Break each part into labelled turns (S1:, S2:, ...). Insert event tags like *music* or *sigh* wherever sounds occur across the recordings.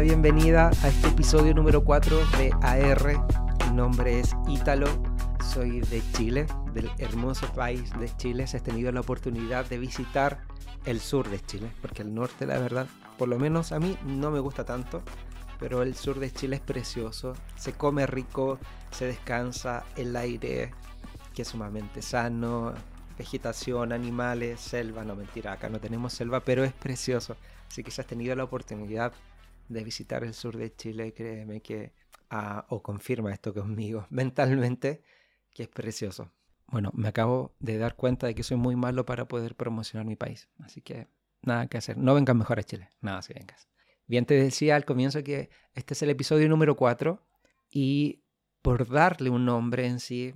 S1: bienvenida a este episodio número 4 de AR. Mi nombre es Ítalo, soy de Chile, del hermoso país de Chile. Se ha tenido la oportunidad de visitar el sur de Chile, porque el norte, la verdad, por lo menos a mí no me gusta tanto, pero el sur de Chile es precioso. Se come rico, se descansa, el aire que es sumamente sano, vegetación, animales, selva, no mentira, acá no tenemos selva, pero es precioso. Así que si has tenido la oportunidad de visitar el sur de Chile, créeme que, ah, o confirma esto conmigo *laughs* mentalmente, que es precioso. Bueno, me acabo de dar cuenta de que soy muy malo para poder promocionar mi país, así que nada que hacer. No vengas mejor a Chile, nada si vengas. Bien, te decía al comienzo que este es el episodio número 4 y por darle un nombre en sí,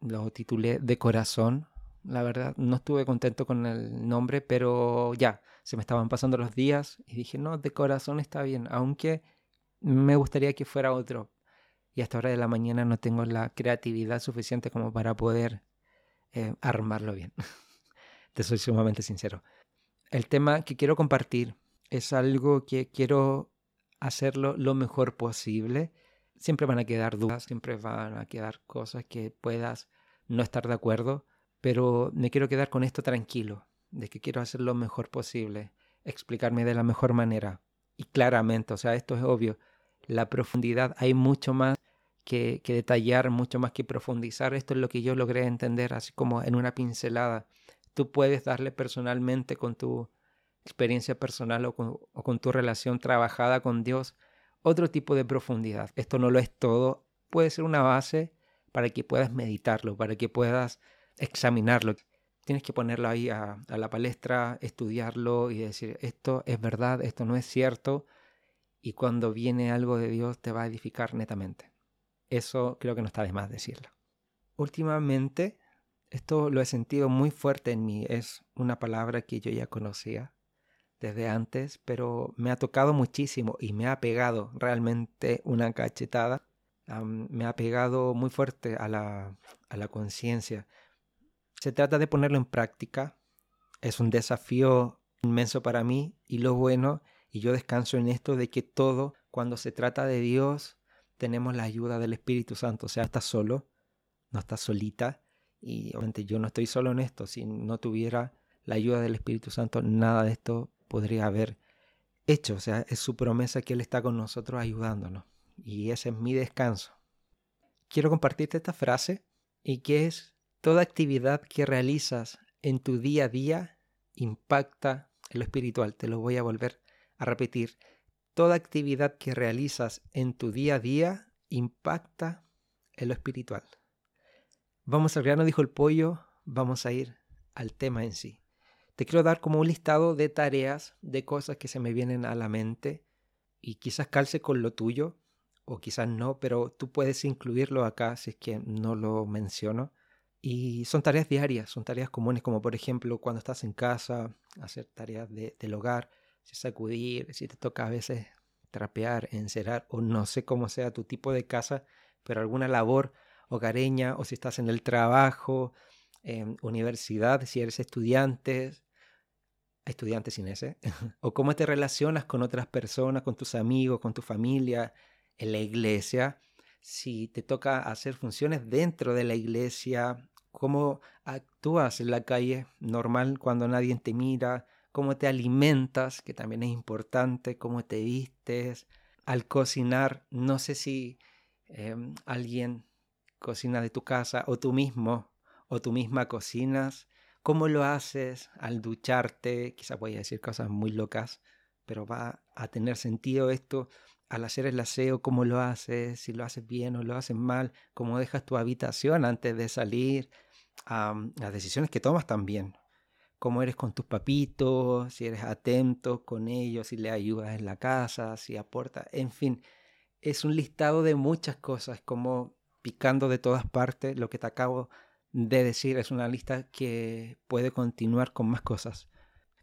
S1: lo titulé De Corazón. La verdad, no estuve contento con el nombre, pero ya, se me estaban pasando los días y dije, no, De Corazón está bien, aunque me gustaría que fuera otro. Y hasta ahora de la mañana no tengo la creatividad suficiente como para poder eh, armarlo bien. *laughs* Te soy sumamente sincero. El tema que quiero compartir es algo que quiero hacerlo lo mejor posible. Siempre van a quedar dudas, siempre van a quedar cosas que puedas no estar de acuerdo, pero me quiero quedar con esto tranquilo, de que quiero hacer lo mejor posible, explicarme de la mejor manera y claramente, o sea, esto es obvio, la profundidad, hay mucho más que, que detallar, mucho más que profundizar, esto es lo que yo logré entender así como en una pincelada. Tú puedes darle personalmente con tu experiencia personal o con, tu relación trabajada con Dios otro tipo de profundidad. Esto no lo es todo, puede ser una base para que puedas meditarlo, para que puedas examinarlo. Tienes que ponerlo ahí a, la palestra, estudiarlo y decir, esto es verdad, esto no es cierto. Y cuando viene algo de Dios te va a edificar netamente. Eso creo que no está de más decirlo. Últimamente, esto lo he sentido muy fuerte en mí. Es una palabra que yo ya conocía, desde antes, pero me ha tocado muchísimo y me ha pegado realmente una cachetada. me ha pegado muy fuerte a la, a la conciencia. Se trata de ponerlo en práctica. Es un desafío inmenso para mí y lo bueno, y yo descanso en esto de que todo, cuando se trata de Dios, tenemos la ayuda del Espíritu Santo. O sea, estás solo, no estás solita. Y obviamente yo no estoy solo en esto. Si no tuviera la ayuda del Espíritu Santo, nada de esto podría haber hecho. O sea, es su promesa que Él está con nosotros ayudándonos. Y ese es mi descanso. Quiero compartirte esta frase y que es, toda actividad que realizas en tu día a día impacta en lo espiritual. Te lo voy a volver a repetir. Toda actividad que realizas en tu día a día impacta en lo espiritual. Vamos al grano, dijo el pollo, vamos a ir al tema en sí. Te quiero dar como un listado de tareas, de cosas que se me vienen a la mente y quizás calce con lo tuyo o quizás no, pero tú puedes incluirlo acá si es que no lo menciono. Y son tareas diarias, son tareas comunes como por ejemplo cuando estás en casa, hacer tareas del hogar, si sacudir, si te toca a veces trapear, encerar o no sé cómo sea tu tipo de casa, pero alguna labor hogareña o si estás en el trabajo, en universidad, si eres estudiante, estudiante sin ese, *laughs* o cómo te relacionas con otras personas, con tus amigos, con tu familia, en la iglesia, si te toca hacer funciones dentro de la iglesia, cómo actúas en la calle normal cuando nadie te mira, cómo te alimentas, que también es importante, cómo te vistes, al cocinar, no sé si em, alguien cocina de tu casa o tú mismo o tú misma cocinas ¿Cómo lo haces al ducharte? Quizás voy a decir cosas muy locas, pero va a tener sentido esto al hacer el aseo, cómo lo haces, si lo haces bien o lo haces mal, cómo dejas tu habitación antes de salir, las decisiones que tomas también, cómo eres con tus papitos, si eres atento con ellos, si le ayudas en la casa, si aportas, en fin, es un listado de muchas cosas, como picando de todas partes lo que te acabo de decir, es una lista que puede continuar con más cosas.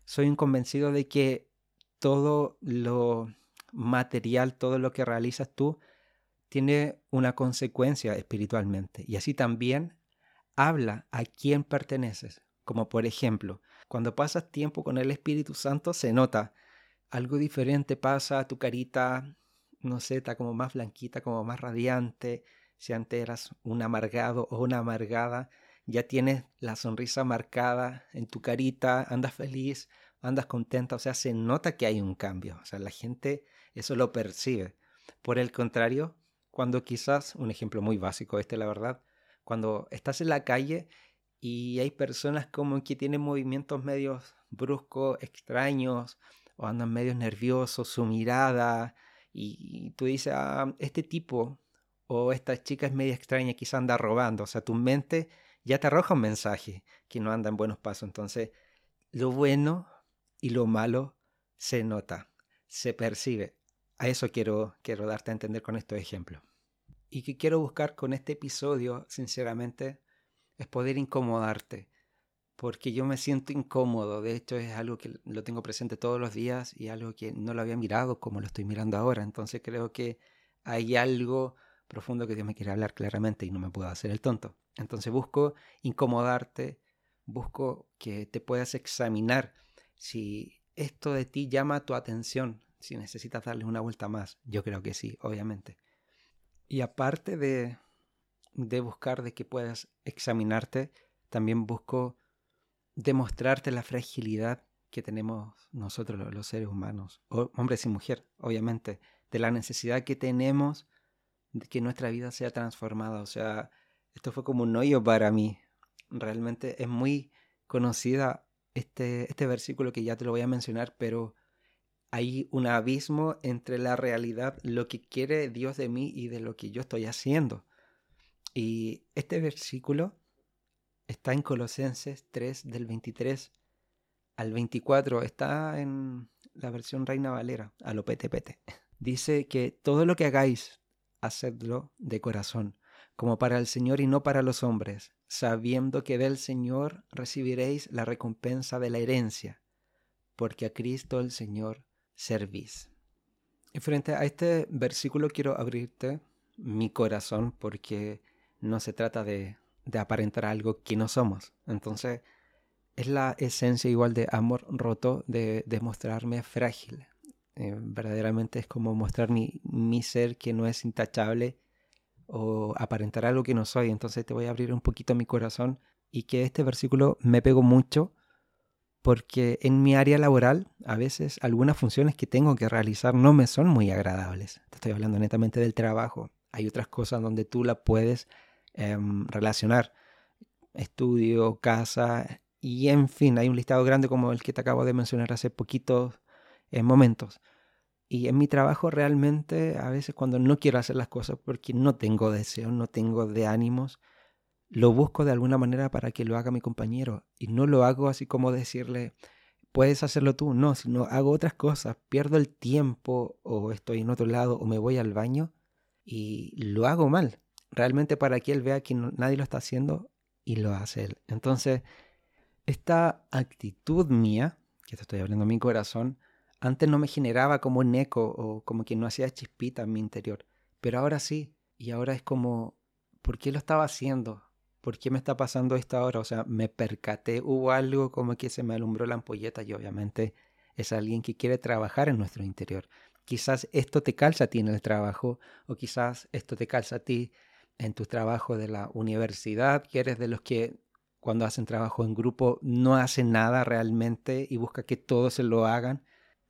S1: Soy un convencido de que todo lo material, todo lo que realizas tú, tiene una consecuencia espiritualmente. Y así también habla a quién perteneces. Como por ejemplo, cuando pasas tiempo con el Espíritu Santo se nota algo diferente pasa, tu carita, no sé, está como más blanquita, como más radiante. Si antes eras un amargado o una amargada, ya tienes la sonrisa marcada en tu carita, andas feliz, andas contenta, o sea, se nota que hay un cambio, o sea, la gente eso lo percibe. Por el contrario, cuando quizás, un ejemplo muy básico este, la verdad, cuando estás en la calle y hay personas como que tienen movimientos medios bruscos, extraños, o andan medios nerviosos, su mirada, y, tú dices, ah, este tipo o esta chica es media extraña, quizá anda robando, o sea, tu mente ya te arroja un mensaje que no anda en buenos pasos. Entonces, lo bueno y lo malo se nota, se percibe. A eso quiero, quiero darte a entender con estos ejemplos. Y que quiero buscar con este episodio, sinceramente, es poder incomodarte. Porque yo me siento incómodo. De hecho, es algo que lo tengo presente todos los días y algo que no lo había mirado como lo estoy mirando ahora. Entonces creo que hay algo profundo que Dios me quiere hablar claramente y no me puedo hacer el tonto. Entonces busco incomodarte, busco que te puedas examinar si esto de ti llama tu atención, si necesitas darle una vuelta más. Yo creo que sí, obviamente. Y aparte de, de buscar de que puedas examinarte, también busco demostrarte la fragilidad que tenemos nosotros los seres humanos, hombres y mujeres, obviamente, de la necesidad que tenemos de que nuestra vida sea transformada. O sea, esto fue como un hoyo para mí. Realmente es muy conocida este, este versículo que ya te lo voy a mencionar, pero hay un abismo entre la realidad, lo que quiere Dios de mí y de lo que yo estoy haciendo. Y este versículo está en Colosenses 3 del 23 al 24, está en la versión Reina Valera, a lo pete Dice que todo lo que hagáis, hacedlo de corazón, como para el Señor y no para los hombres, sabiendo que del Señor recibiréis la recompensa de la herencia, porque a Cristo el Señor servís. Y frente a este versículo quiero abrirte mi corazón porque no se trata de, de aparentar algo que no somos. Entonces, es la esencia igual de amor roto de, de mostrarme frágil. Eh, verdaderamente es como mostrar mi, mi ser que no es intachable o aparentar algo que no soy. Entonces te voy a abrir un poquito mi corazón y que este versículo me pegó mucho porque en mi área laboral a veces algunas funciones que tengo que realizar no me son muy agradables. Te estoy hablando netamente del trabajo. Hay otras cosas donde tú la puedes em, relacionar. Estudio, casa y en fin, hay un listado grande como el que te acabo de mencionar hace poquitos eh, momentos. Y en mi trabajo realmente a veces cuando no quiero hacer las cosas porque no tengo deseo, no tengo de ánimos, lo busco de alguna manera para que lo haga mi compañero. Y no lo hago así como decirle, puedes hacerlo tú. No, sino hago otras cosas, pierdo el tiempo o estoy en otro lado o me voy al baño y lo hago mal. Realmente para que él vea que nadie lo está haciendo y lo hace él. Entonces, esta actitud mía, que te estoy abriendo mi corazón, antes no me generaba como un eco o como que no hacía chispita en mi interior, pero ahora sí. Y ahora es como, ¿por qué lo estaba haciendo? ¿Por qué me está pasando esto ahora? O sea, me percaté, hubo algo como que se me alumbró la ampolleta y obviamente es alguien que quiere trabajar en nuestro interior. Quizás esto te calza a ti en el trabajo o quizás esto te calza a ti en tu trabajo de la universidad, que eres de los que cuando hacen trabajo en grupo no hacen nada realmente y busca que todos se lo hagan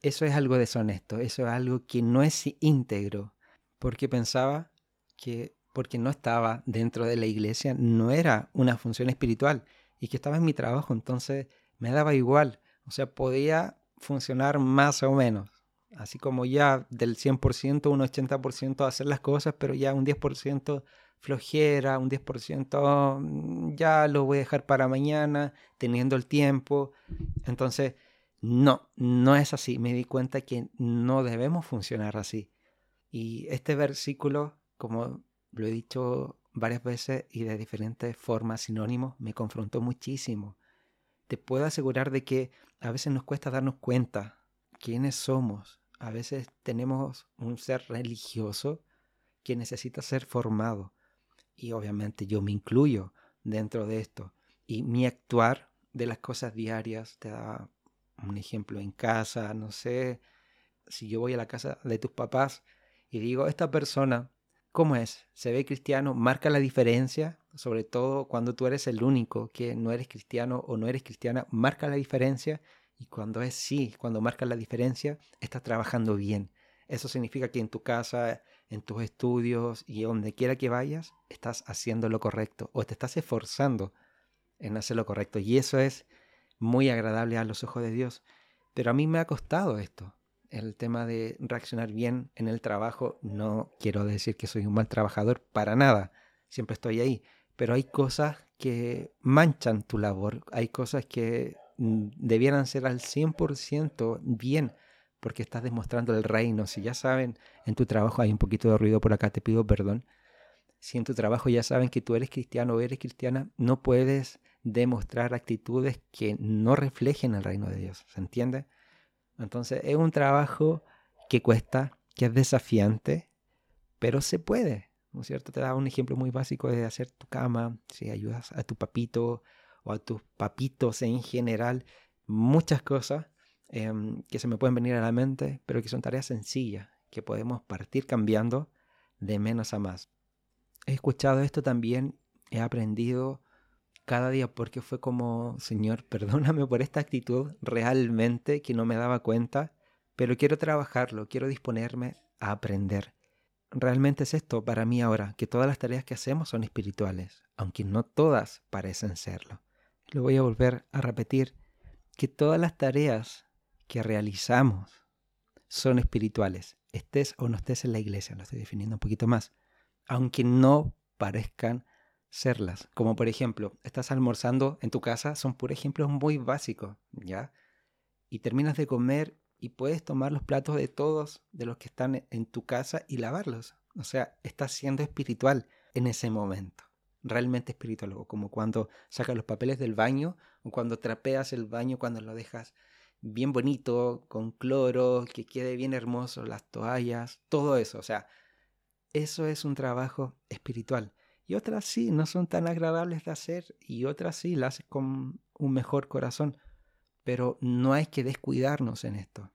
S1: eso es algo deshonesto, eso es algo que no es íntegro, porque pensaba que porque no estaba dentro de la iglesia no era una función espiritual y que estaba en mi trabajo, entonces me daba igual, o sea, podía funcionar más o menos, así como ya del 100%, un 80% hacer las cosas, pero ya un 10% flojera, un 10% mm, ya lo voy a dejar para mañana, teniendo el tiempo, entonces no, no es así. Me di cuenta que no debemos funcionar así. Y este versículo, como lo he dicho varias veces y de diferentes formas sinónimos, me confrontó muchísimo. Te puedo asegurar de que a veces nos cuesta darnos cuenta quiénes somos. A veces tenemos un ser religioso que necesita ser formado. Y obviamente yo me incluyo dentro de esto. Y mi actuar de las cosas diarias te da un ejemplo en casa, no sé, si yo voy a la casa de tus papás y digo, esta persona, ¿cómo es? ¿Se ve cristiano? ¿Marca la diferencia? Sobre todo cuando tú eres el único que no eres cristiano o no eres cristiana, ¿marca la diferencia? Y cuando es sí, cuando marca la diferencia, estás trabajando bien. Eso significa que en tu casa, en tus estudios y donde quiera que vayas, estás haciendo lo correcto o te estás esforzando en hacer lo correcto. Y eso es muy agradable a los ojos de Dios. Pero a mí me ha costado esto, el tema de reaccionar bien en el trabajo. No quiero decir que soy un mal trabajador, para nada. Siempre estoy ahí. Pero hay cosas que manchan tu labor. Hay cosas que mm, debieran ser al 100% bien porque estás demostrando el reino. Si ya saben, en tu trabajo hay un poquito de ruido por acá, te pido perdón. Si en tu trabajo ya saben que tú eres cristiano o eres cristiana, no puedes demostrar actitudes que no reflejen el reino de Dios. ¿Se entiende? Entonces es un trabajo que cuesta, que es desafiante, pero se puede. ¿No es cierto? Te da un ejemplo muy básico de hacer tu cama, si ayudas a tu papito o a tus papitos en general, muchas cosas Em, que se me pueden venir a la mente, pero que son tareas sencillas, que podemos partir cambiando de menos a más. He escuchado esto también, he aprendido cada día porque fue como, Señor, perdóname por esta actitud realmente que no me daba cuenta, pero quiero trabajarlo, quiero disponerme a aprender. Realmente es esto para mí ahora, que todas las tareas que hacemos son espirituales, aunque no todas parecen serlo. Lo voy a volver a repetir, que todas las tareas que realizamos son espirituales, estés o no estés en la iglesia, lo estoy definiendo un poquito más, aunque no parezcan serlas. Como por ejemplo, estás almorzando en tu casa, son por ejemplos muy básicos, ¿ya? Y terminas de comer y puedes tomar los platos de todos de los que están en tu casa y lavarlos. O sea, estás siendo espiritual en ese momento. Realmente espiritual, como cuando sacas los papeles del baño o cuando trapeas el baño, cuando lo dejas bien bonito, con cloro, que quede bien hermoso, las toallas, todo eso. O sea, eso es un trabajo espiritual. Y otras sí, no son tan agradables de hacer y otras sí las haces con un mejor corazón. Pero no hay que descuidarnos en esto.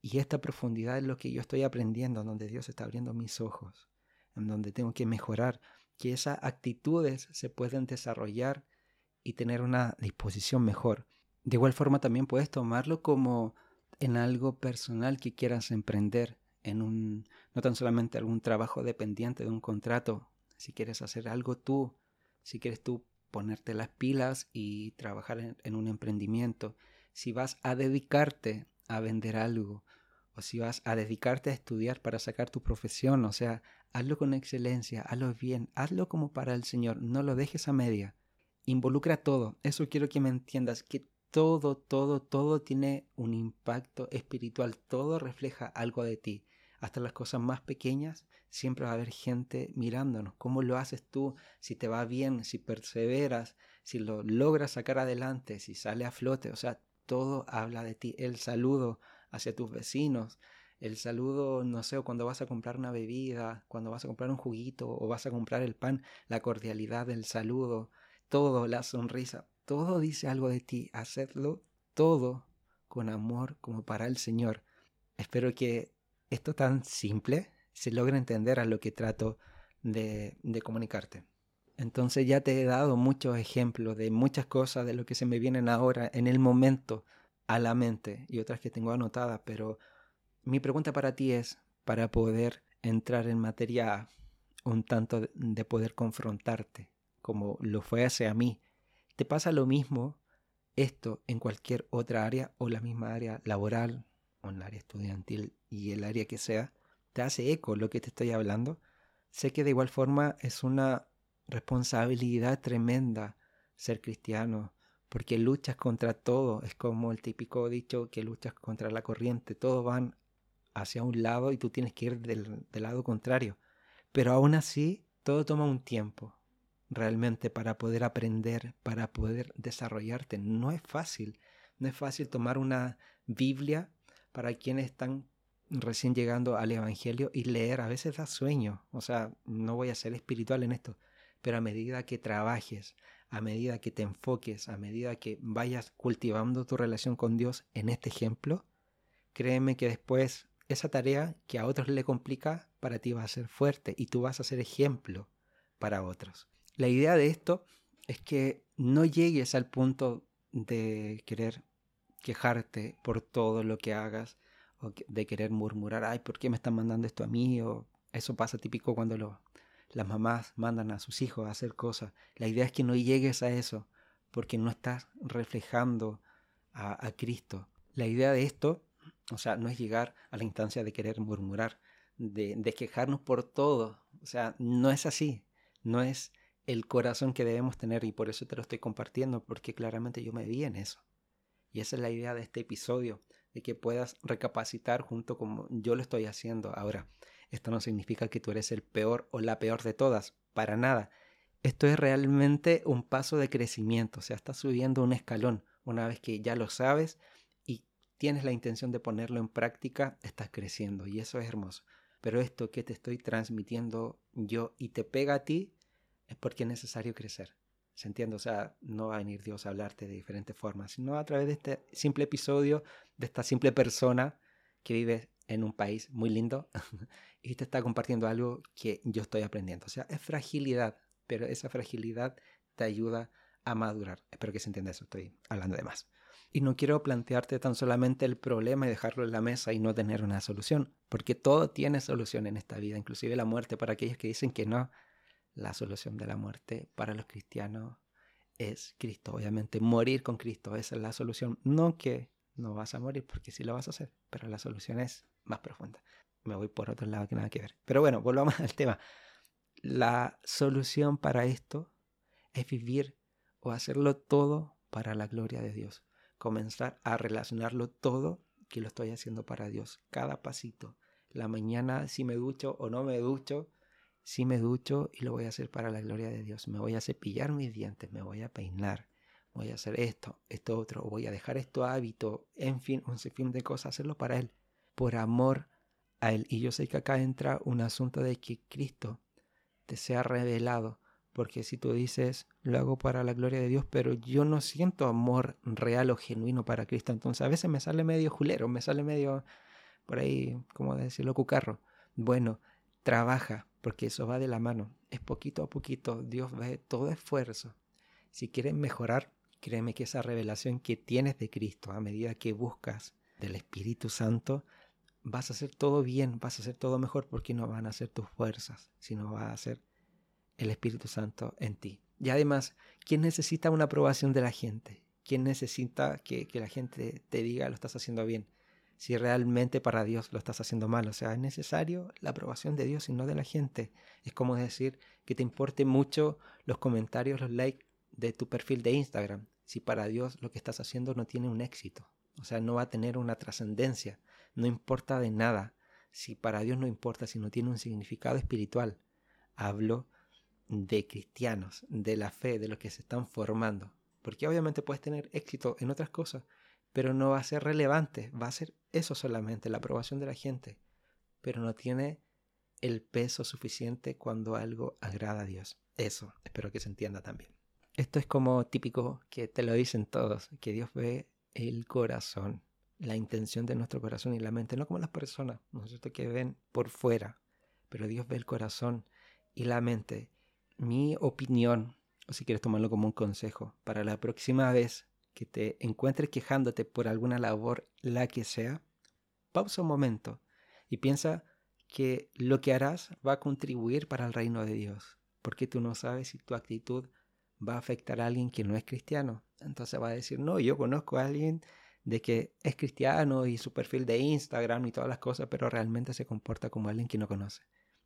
S1: Y esta profundidad es lo que yo estoy aprendiendo, donde Dios está abriendo mis ojos, en donde tengo que mejorar, que esas actitudes se pueden desarrollar y tener una disposición mejor. De igual forma también puedes tomarlo como en algo personal que quieras emprender, en un no tan solamente algún trabajo dependiente de un contrato, si quieres hacer algo tú, si quieres tú ponerte las pilas y trabajar en, un emprendimiento, si vas a dedicarte a vender algo o si vas a dedicarte a estudiar para sacar tu profesión, o sea, hazlo con excelencia, hazlo bien, hazlo como para el Señor, no lo dejes a media. Involucra todo, eso quiero que me entiendas, que todo, todo, todo tiene un impacto espiritual, todo refleja algo de ti. Hasta las cosas más pequeñas, siempre va a haber gente mirándonos. ¿Cómo lo haces tú? Si te va bien, si perseveras, si lo logras sacar adelante, si sale a flote. O sea, todo habla de ti. El saludo hacia tus vecinos, el saludo, no sé, cuando vas a comprar una bebida, cuando vas a comprar un juguito o vas a comprar el pan, la cordialidad del saludo, todo, la sonrisa, todo dice algo de ti. Hacedlo todo con amor como para el Señor. Espero que esto tan simple se logre entender a lo que trato de, de comunicarte. Entonces ya te he dado muchos ejemplos de muchas cosas de lo que se me vienen ahora en el momento a la mente y otras que tengo anotadas, pero mi pregunta para ti es, para poder entrar en materia un tanto de poder confrontarte, como lo fue hacia mí ¿Te pasa lo mismo esto en cualquier otra área o la misma área laboral o área estudiantil y el área que sea? ¿Te hace eco lo que te estoy hablando? Sé que de igual forma es una responsabilidad tremenda ser cristiano, porque luchas contra todo, es como el típico dicho que luchas contra la corriente, todos van hacia un lado y tú tienes que ir del, del lado contrario. Pero aún así, todo toma un tiempo, realmente para poder aprender, para poder desarrollarte. No es fácil, no es fácil tomar una Biblia para quienes están recién llegando al Evangelio y leer. A veces da sueño, o sea, no voy a ser espiritual en esto, pero a medida que trabajes, a medida que te enfoques, a medida que vayas cultivando tu relación con Dios en este ejemplo, créeme que después esa tarea que a otros le complica, para ti va a ser fuerte y tú vas a ser ejemplo para otros. La idea de esto es que no llegues al punto de querer quejarte por todo lo que hagas o de querer murmurar, ay, ¿por qué me están mandando esto a mí? Eso pasa típico cuando las mamás mandan a sus hijos a hacer cosas. La idea es que no llegues a eso porque no estás reflejando a, a Cristo. La idea de esto, o sea, no es llegar a la instancia de querer murmurar, de, de quejarnos por todo. O sea, no es así. No es el corazón que debemos tener y por eso te lo estoy compartiendo, porque claramente yo me vi en eso. Y esa es la idea de este episodio, de que puedas recapacitar junto como yo lo estoy haciendo. Ahora, esto no significa que tú eres el peor o la peor de todas, para nada. Esto es realmente un paso de crecimiento, o sea, estás subiendo un escalón. Una vez que ya lo sabes y tienes la intención de ponerlo en práctica, estás creciendo y eso es hermoso. Pero esto que te estoy transmitiendo yo y te pega a ti, es porque es necesario crecer. ¿Se entiende? O sea, no va a venir Dios a hablarte de diferentes formas, sino a través de este simple episodio, de esta simple persona que vive en un país muy lindo *laughs* y te está compartiendo algo que yo estoy aprendiendo. O sea, es fragilidad, pero esa fragilidad te ayuda a madurar. Espero que se entienda eso, estoy hablando de más. Y no quiero plantearte tan solamente el problema y dejarlo en la mesa y no tener una solución, porque todo tiene solución en esta vida, inclusive la muerte para aquellos que dicen que no la solución de la muerte para los cristianos es Cristo. Obviamente, morir con Cristo, es la solución. No que no vas a morir, porque sí lo vas a hacer, pero la solución es más profunda. Me voy por otro lado que nada que ver. Pero bueno, volvamos *laughs* al tema. La solución para esto es vivir o hacerlo todo para la gloria de Dios. Comenzar a relacionarlo todo que lo estoy haciendo para Dios. Cada pasito. La mañana, si me ducho o no me ducho, si me ducho y lo voy a hacer para la gloria de Dios. Me voy a cepillar mis dientes, me voy a peinar, voy a hacer esto, esto otro, voy a dejar esto hábito, en fin, un sinfín de cosas, hacerlo para Él, por amor a Él. Y yo sé que acá entra un asunto de que Cristo te sea revelado, porque si tú dices, lo hago para la gloria de Dios, pero yo no siento amor real o genuino para Cristo, entonces a veces me sale medio julero, me sale medio, por ahí, como decirlo, cucarro. Bueno, trabaja, porque eso va de la mano. Es poquito a poquito, Dios ve todo esfuerzo. Si quieres mejorar, créeme que esa revelación que tienes de Cristo a medida que buscas del Espíritu Santo, vas a hacer todo bien, vas a hacer todo mejor porque no van a ser tus fuerzas, sino va a ser el Espíritu Santo en ti. Y además, ¿quién necesita una aprobación de la gente? ¿Quién necesita que, que la gente te diga lo estás haciendo bien? Si realmente para Dios lo estás haciendo mal. O sea, es necesario la aprobación de Dios y no de la gente. Es como decir que te importe mucho los comentarios, los likes de tu perfil de Instagram, si para Dios lo que estás haciendo no tiene un éxito. O sea, no va a tener una trascendencia. No importa de nada. Si para Dios no importa, si no tiene un significado espiritual. Hablo de cristianos, de la fe, de los que se están formando. Porque obviamente puedes tener éxito en otras cosas, pero no va a ser relevante, va a ser eso solamente, la aprobación de la gente, pero no tiene el peso suficiente cuando algo agrada a Dios. Eso, espero que se entienda también. Esto es como típico que te lo dicen todos, que Dios ve el corazón, la intención de nuestro corazón y la mente, no como las personas, ¿no es cierto? Que ven por fuera, pero Dios ve el corazón y la mente. Mi opinión, o si quieres tomarlo como un consejo, para la próxima vez que te encuentres quejándote por alguna labor, la que sea, pausa un momento y piensa que lo que harás va a contribuir para el reino de Dios, porque tú no sabes si tu actitud va a afectar a alguien que no es cristiano. Entonces va a decir, no, yo conozco a alguien de que es cristiano y su perfil de Instagram y todas las cosas, pero realmente se comporta como alguien que no conoce.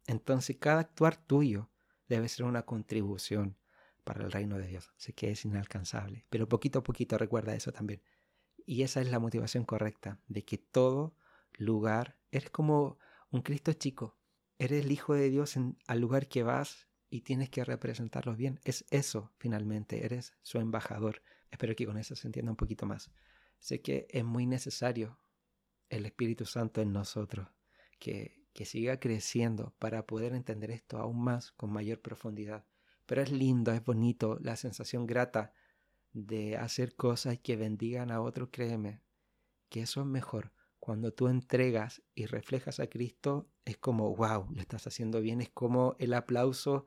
S1: Entonces cada actuar tuyo debe ser una contribución para el reino de Dios. Sé que es inalcanzable, pero poquito a poquito recuerda eso también. Y esa es la motivación correcta, de que todo lugar, eres como un Cristo chico, eres el Hijo de Dios en, al lugar que vas y tienes que representarlo bien. Es eso, finalmente, eres su embajador. Espero que con eso se entienda un poquito más. Sé que es muy necesario el Espíritu Santo en nosotros, que, que siga creciendo para poder entender esto aún más con mayor profundidad. Pero es lindo, es bonito, la sensación grata de hacer cosas que bendigan a otros, créeme, que eso es mejor. Cuando tú entregas y reflejas a Cristo, es como, wow, lo estás haciendo bien, es como el aplauso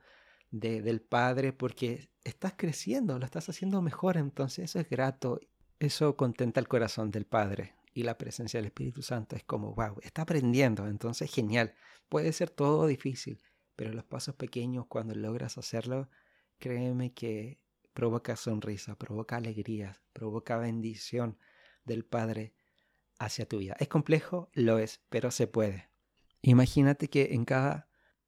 S1: del Padre porque estás creciendo, lo estás haciendo mejor, entonces eso es grato, eso contenta el corazón del Padre y la presencia del Espíritu Santo es como, wow, está aprendiendo, entonces genial, puede ser todo difícil, pero los pasos pequeños cuando logras hacerlo, créeme que provoca sonrisa, provoca alegría, provoca bendición del Padre hacia tu vida. ¿Es complejo? Lo es, pero se puede. Imagínate que en cada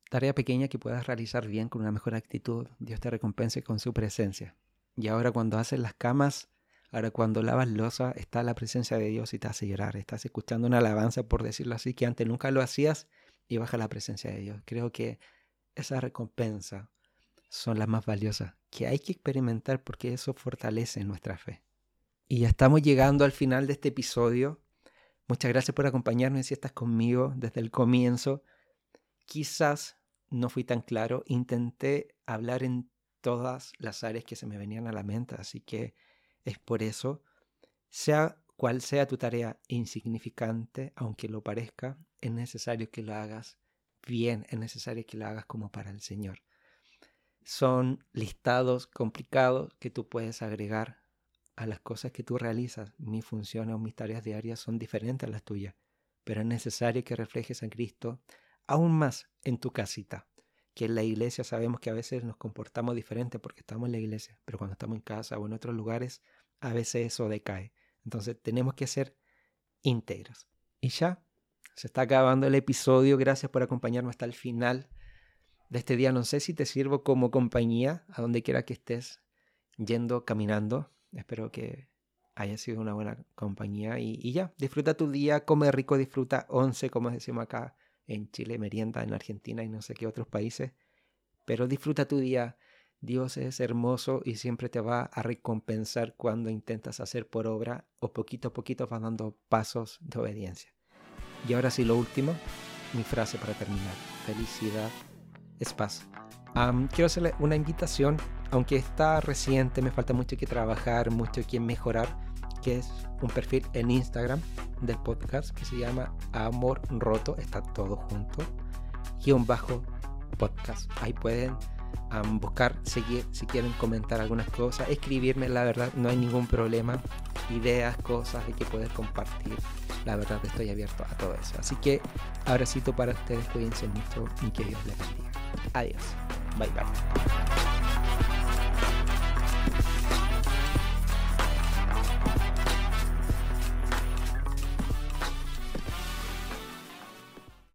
S1: tarea pequeña que puedas realizar bien con una mejor actitud, Dios te recompense con su presencia. Y ahora cuando haces las camas, ahora cuando lavas losa, está la presencia de Dios y te hace llorar. Estás escuchando una alabanza, por decirlo así, que antes nunca lo hacías y baja la presencia de Dios. Creo que esa recompensa son las más valiosas, que hay que experimentar porque eso fortalece nuestra fe. Y ya estamos llegando al final de este episodio. Muchas gracias por acompañarme si estás conmigo desde el comienzo. Quizás no fui tan claro, intenté hablar en todas las áreas que se me venían a la mente, así que es por eso, sea cual sea tu tarea insignificante, aunque lo parezca, es necesario que lo hagas bien, es necesario que lo hagas como para el Señor. Son listados complicados que tú puedes agregar a las cosas que tú realizas. Mis funciones o mis tareas diarias son diferentes a las tuyas, pero es necesario que reflejes a Cristo aún más en tu casita. Que en la iglesia sabemos que a veces nos comportamos diferente porque estamos en la iglesia, pero cuando estamos en casa o en otros lugares, a veces eso decae. Entonces tenemos que ser íntegros. Y ya, se está acabando el episodio. Gracias por acompañarme hasta el final de este día. No sé si te sirvo como compañía a donde quiera que estés yendo, caminando. Espero que haya sido una buena compañía. Y, y ya, disfruta tu día, come rico, disfruta once, como decimos acá en Chile, merienda en Argentina y no sé qué otros países. Pero disfruta tu día. Dios es hermoso y siempre te va a recompensar cuando intentas hacer por obra o poquito a poquito vas dando pasos de obediencia. Y ahora sí, lo último, mi frase para terminar. Felicidad es paz. quiero hacerle una invitación, aunque está reciente, me falta mucho que trabajar, mucho que mejorar que es un perfil en Instagram del podcast que se llama Amor Roto, está todo junto, guion bajo podcast. Ahí pueden buscar, seguir, si quieren comentar algunas cosas, escribirme, la verdad, no hay ningún problema, ideas, cosas de que poder compartir. La verdad, estoy abierto a todo eso. Así que, abracito para ustedes, cuídense mucho y que Dios les bendiga. Adiós. Bye bye.